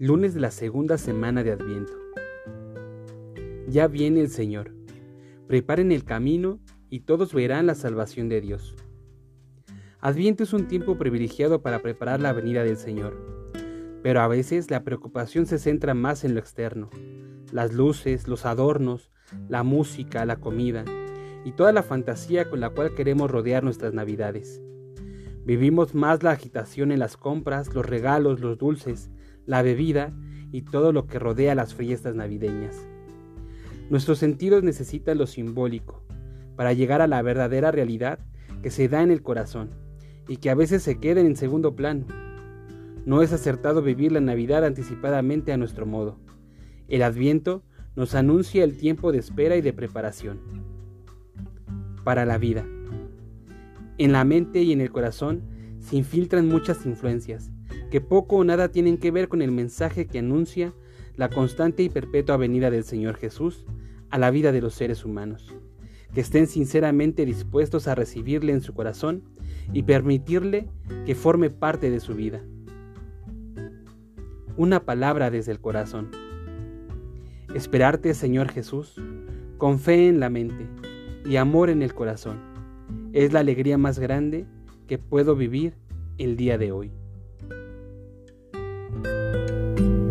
Lunes de la segunda semana de Adviento. Ya viene el Señor. Preparen el camino y todos verán la salvación de Dios. Adviento es un tiempo privilegiado para preparar la venida del Señor, pero a veces la preocupación se centra más en lo externo, las luces, los adornos, la música, la comida y toda la fantasía con la cual queremos rodear nuestras navidades. Vivimos más la agitación en las compras, los regalos, los dulces, la bebida y todo lo que rodea las fiestas navideñas. Nuestros sentidos necesitan lo simbólico para llegar a la verdadera realidad que se da en el corazón y que a veces se queda en segundo plano. No es acertado vivir la Navidad anticipadamente a nuestro modo. El Adviento nos anuncia el tiempo de espera y de preparación para la vida. En la mente y en el corazón se infiltran muchas influencias que poco o nada tienen que ver con el mensaje que anuncia la constante y perpetua venida del Señor Jesús a la vida de los seres humanos, que estén sinceramente dispuestos a recibirle en su corazón y permitirle que forme parte de su vida. Una palabra desde el corazón. Esperarte, Señor Jesús, con fe en la mente y amor en el corazón, es la alegría más grande que puedo vivir el día de hoy. Bye.